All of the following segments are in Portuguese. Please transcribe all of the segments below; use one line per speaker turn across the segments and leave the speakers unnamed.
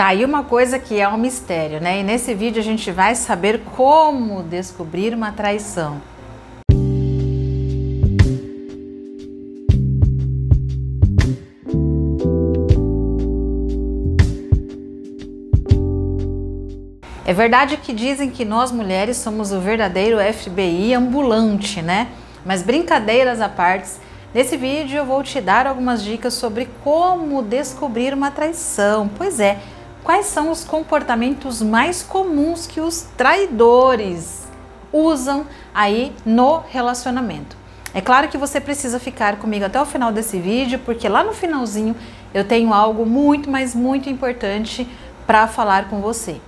Tá aí uma coisa que é um mistério, né? E nesse vídeo a gente vai saber como descobrir uma traição. É verdade que dizem que nós mulheres somos o verdadeiro FBI ambulante, né? Mas brincadeiras à parte, nesse vídeo eu vou te dar algumas dicas sobre como descobrir uma traição. Pois é, quais são os comportamentos mais comuns que os traidores usam aí no relacionamento. É claro que você precisa ficar comigo até o final desse vídeo, porque lá no finalzinho eu tenho algo muito, mas muito importante para falar com você.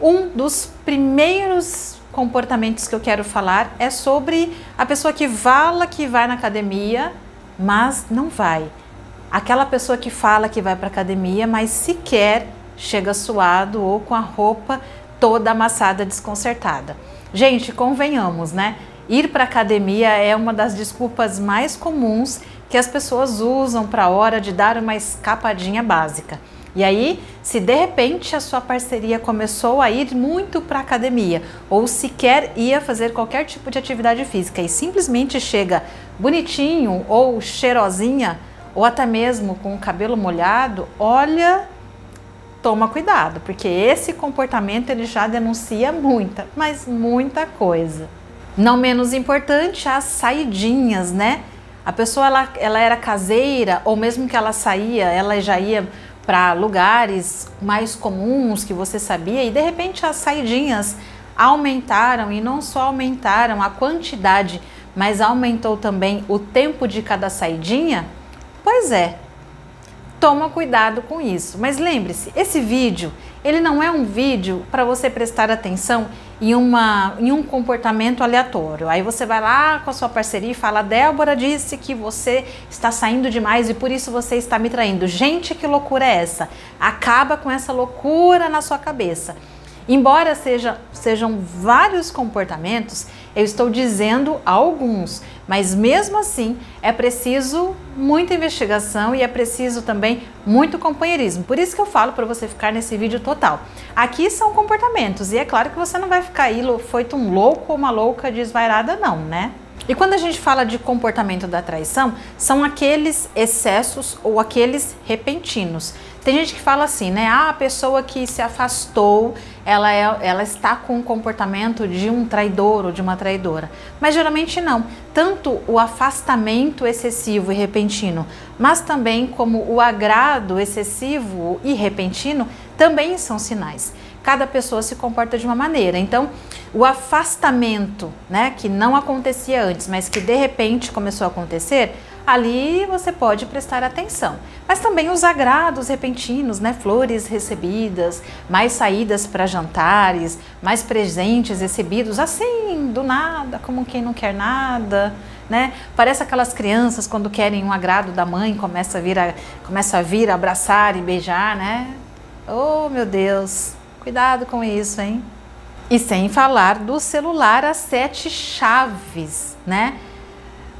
Um dos primeiros comportamentos que eu quero falar é sobre a pessoa que fala que vai na academia, mas não vai. Aquela pessoa que fala que vai para academia, mas sequer chega suado ou com a roupa toda amassada, desconcertada. Gente, convenhamos, né? Ir para academia é uma das desculpas mais comuns que as pessoas usam para a hora de dar uma escapadinha básica. E aí, se de repente a sua parceria começou a ir muito para academia ou sequer ia fazer qualquer tipo de atividade física e simplesmente chega bonitinho ou cheirosinha ou até mesmo com o cabelo molhado, olha toma cuidado, porque esse comportamento ele já denuncia muita, mas muita coisa. Não menos importante, as saidinhas, né? A pessoa ela, ela era caseira ou mesmo que ela saía, ela já ia para lugares mais comuns que você sabia e de repente as saidinhas aumentaram e não só aumentaram a quantidade, mas aumentou também o tempo de cada saidinha? Pois é, toma cuidado com isso. Mas lembre-se, esse vídeo, ele não é um vídeo para você prestar atenção em, uma, em um comportamento aleatório. Aí você vai lá com a sua parceria e fala: Débora disse que você está saindo demais e por isso você está me traindo. Gente, que loucura é essa? Acaba com essa loucura na sua cabeça. Embora seja, sejam vários comportamentos, eu estou dizendo alguns, mas mesmo assim é preciso muita investigação e é preciso também muito companheirismo. Por isso que eu falo para você ficar nesse vídeo total. Aqui são comportamentos e é claro que você não vai ficar aí feito um louco ou uma louca desvairada não, né? E quando a gente fala de comportamento da traição, são aqueles excessos ou aqueles repentinos. Tem gente que fala assim, né? Ah, a pessoa que se afastou, ela, é, ela está com o comportamento de um traidor ou de uma traidora. Mas geralmente não. Tanto o afastamento excessivo e repentino, mas também como o agrado excessivo e repentino, também são sinais. Cada pessoa se comporta de uma maneira. Então, o afastamento, né, que não acontecia antes, mas que de repente começou a acontecer, ali você pode prestar atenção. Mas também os agrados repentinos, né? Flores recebidas, mais saídas para jantares, mais presentes recebidos, assim, do nada, como quem não quer nada. Né? Parece aquelas crianças quando querem um agrado da mãe, começa a vir a, começa a vir abraçar e beijar, né? Oh, meu Deus. Cuidado com isso, hein? E sem falar do celular a sete chaves, né?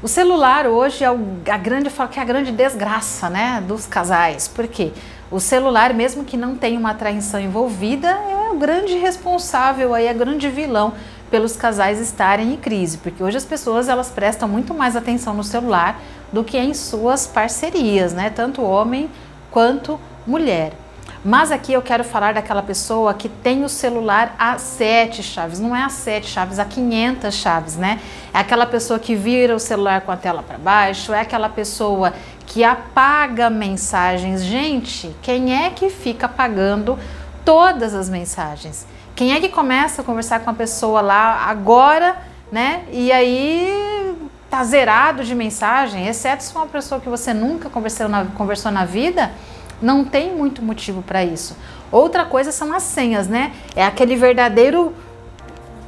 O celular hoje é a grande, que é a grande desgraça, né, dos casais. Porque o celular, mesmo que não tenha uma traição envolvida, é o grande responsável aí, é o grande vilão pelos casais estarem em crise, porque hoje as pessoas elas prestam muito mais atenção no celular do que em suas parcerias, né, tanto homem quanto mulher. Mas aqui eu quero falar daquela pessoa que tem o celular a sete chaves, não é a sete chaves, a 500 chaves, né? É aquela pessoa que vira o celular com a tela para baixo, é aquela pessoa que apaga mensagens. Gente, quem é que fica apagando todas as mensagens? Quem é que começa a conversar com a pessoa lá agora, né? E aí tá zerado de mensagem, exceto se for uma pessoa que você nunca conversou na, conversou na vida não tem muito motivo para isso. Outra coisa são as senhas, né? É aquele verdadeiro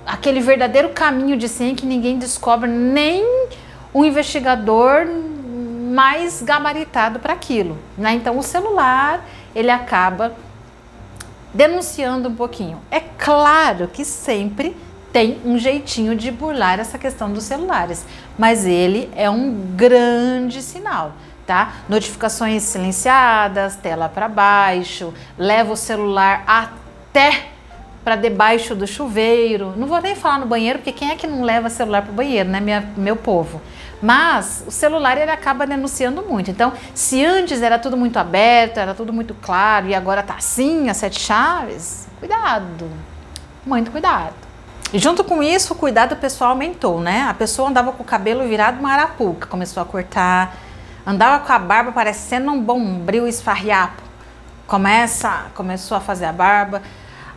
aquele verdadeiro caminho de senha que ninguém descobre, nem um investigador mais gabaritado para aquilo, né? Então o celular, ele acaba denunciando um pouquinho. É claro que sempre tem um jeitinho de burlar essa questão dos celulares, mas ele é um grande sinal tá? Notificações silenciadas, tela para baixo, leva o celular até para debaixo do chuveiro. Não vou nem falar no banheiro, porque quem é que não leva celular para o banheiro, né, minha, meu povo? Mas o celular ele acaba denunciando muito. Então, se antes era tudo muito aberto, era tudo muito claro e agora tá assim, as sete chaves, cuidado. Muito cuidado. E junto com isso, o cuidado pessoal aumentou, né? A pessoa andava com o cabelo virado uma arapuca, começou a cortar, andava com a barba parecendo um bombril esfarriapo. Começa, começou a fazer a barba.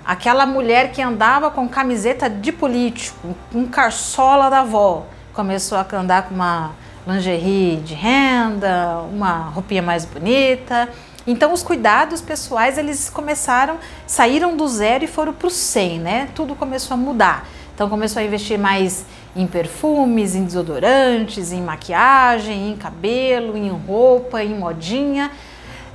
Aquela mulher que andava com camiseta de político, um carçola da avó, começou a andar com uma lingerie de renda, uma roupinha mais bonita. Então os cuidados pessoais eles começaram, saíram do zero e foram para o 100, né? Tudo começou a mudar. Então começou a investir mais em perfumes, em desodorantes, em maquiagem, em cabelo, em roupa, em modinha.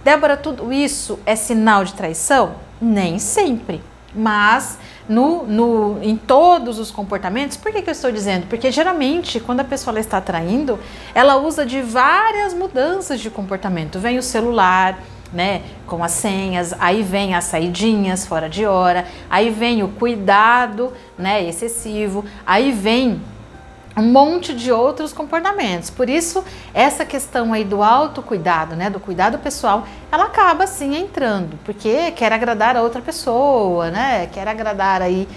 Débora, tudo isso é sinal de traição? Nem sempre, mas no, no, em todos os comportamentos. Por que, que eu estou dizendo? Porque geralmente, quando a pessoa está traindo, ela usa de várias mudanças de comportamento. Vem o celular, né, com as senhas, aí vem as saidinhas fora de hora, aí vem o cuidado, né, excessivo, aí vem um monte de outros comportamentos. Por isso, essa questão aí do autocuidado, né, do cuidado pessoal, ela acaba sim entrando, porque quer agradar a outra pessoa, né, quer agradar aí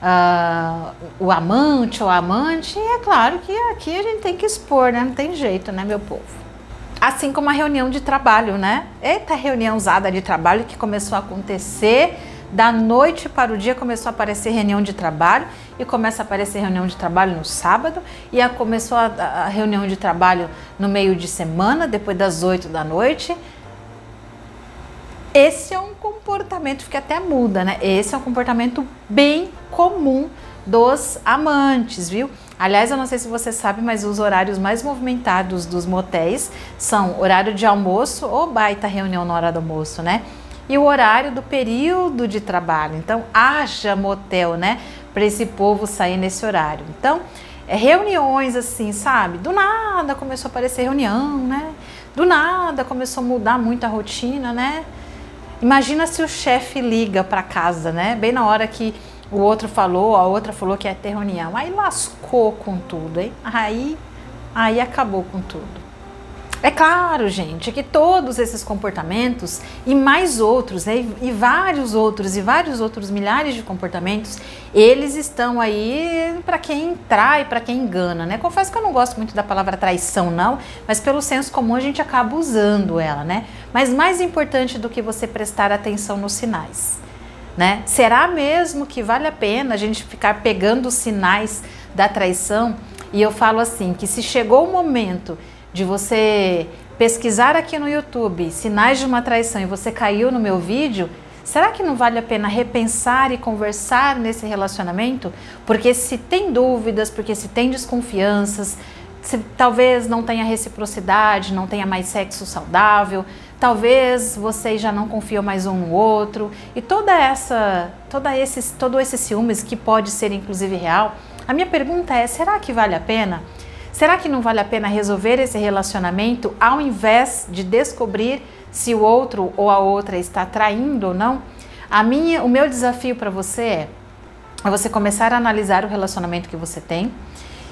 uh, o amante ou a amante, e é claro que aqui a gente tem que expor, né, não tem jeito, né, meu povo. Assim como a reunião de trabalho, né? Eita reunião usada de trabalho que começou a acontecer da noite para o dia começou a aparecer reunião de trabalho e começa a aparecer reunião de trabalho no sábado e a, começou a, a reunião de trabalho no meio de semana, depois das oito da noite. Esse é um comportamento que até muda, né? Esse é um comportamento bem comum dos amantes, viu? Aliás, eu não sei se você sabe, mas os horários mais movimentados dos motéis são horário de almoço ou baita reunião na hora do almoço, né? E o horário do período de trabalho. Então, haja motel, né? Para esse povo sair nesse horário. Então, é reuniões assim, sabe? Do nada começou a aparecer reunião, né? Do nada começou a mudar muito a rotina, né? Imagina se o chefe liga para casa, né? Bem na hora que o outro falou, a outra falou que ia ter reunião. Aí lascou com tudo, hein? Aí, aí acabou com tudo. É claro, gente, que todos esses comportamentos e mais outros, né, e vários outros, e vários outros milhares de comportamentos, eles estão aí para quem trai, para quem engana, né? Confesso que eu não gosto muito da palavra traição, não, mas pelo senso comum a gente acaba usando ela, né? Mas mais importante do que você prestar atenção nos sinais. Né? Será mesmo que vale a pena a gente ficar pegando os sinais da traição? E eu falo assim, que se chegou o momento de você pesquisar aqui no YouTube sinais de uma traição e você caiu no meu vídeo, será que não vale a pena repensar e conversar nesse relacionamento? Porque se tem dúvidas, porque se tem desconfianças, se talvez não tenha reciprocidade, não tenha mais sexo saudável, talvez vocês já não confiam mais um no outro e toda essa, toda esses, todo esse ciúmes que pode ser inclusive real. A minha pergunta é: será que vale a pena? Será que não vale a pena resolver esse relacionamento ao invés de descobrir se o outro ou a outra está traindo ou não? A minha, o meu desafio para você é, é você começar a analisar o relacionamento que você tem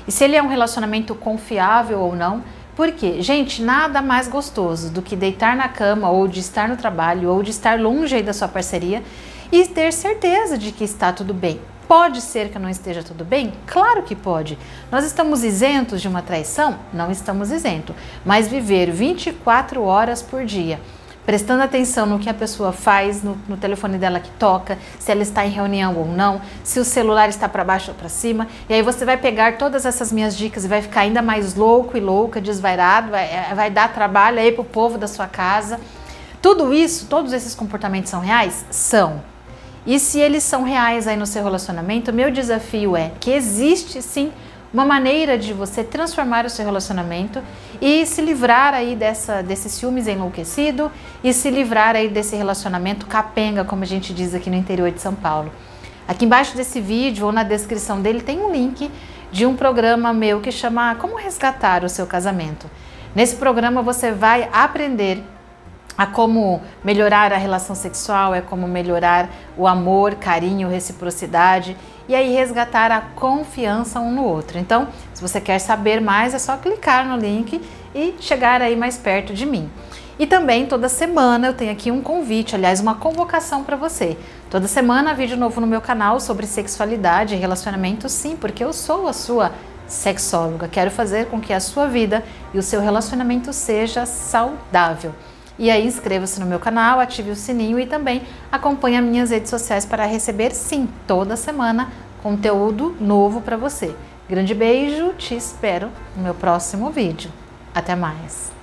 e se ele é um relacionamento confiável ou não porque, gente, nada mais gostoso do que deitar na cama ou de estar no trabalho ou de estar longe aí da sua parceria e ter certeza de que está tudo bem. Pode ser que não esteja tudo bem? Claro que pode. Nós estamos isentos de uma traição? Não estamos isentos. Mas viver 24 horas por dia prestando atenção no que a pessoa faz no, no, telefone dela que toca, se ela está em reunião ou não, se o celular está para baixo ou para cima. E aí você vai pegar todas essas minhas dicas e vai ficar ainda mais louco e louca, desvairado, vai, é, vai dar trabalho aí para o povo da sua casa. Tudo isso, todos esses comportamentos são reais? São. E se eles são reais aí no seu relacionamento, meu desafio é que existe sim uma maneira de você transformar o seu relacionamento e se livrar aí dessa, desse ciúmes enlouquecido e se livrar aí desse relacionamento capenga, como a gente diz aqui no interior de São Paulo. Aqui embaixo desse vídeo ou na descrição dele tem um link de um programa meu que chama Como Resgatar o Seu Casamento. Nesse programa você vai aprender a como melhorar a relação sexual, é como melhorar o amor, carinho, reciprocidade e aí resgatar a confiança um no outro. Então, se você quer saber mais, é só clicar no link e chegar aí mais perto de mim. E também toda semana eu tenho aqui um convite, aliás, uma convocação para você. Toda semana vídeo novo no meu canal sobre sexualidade e relacionamento, sim, porque eu sou a sua sexóloga. Quero fazer com que a sua vida e o seu relacionamento seja saudável. E aí inscreva-se no meu canal, ative o sininho e também acompanhe as minhas redes sociais para receber, sim, toda semana conteúdo novo para você. Grande beijo, te espero no meu próximo vídeo. Até mais!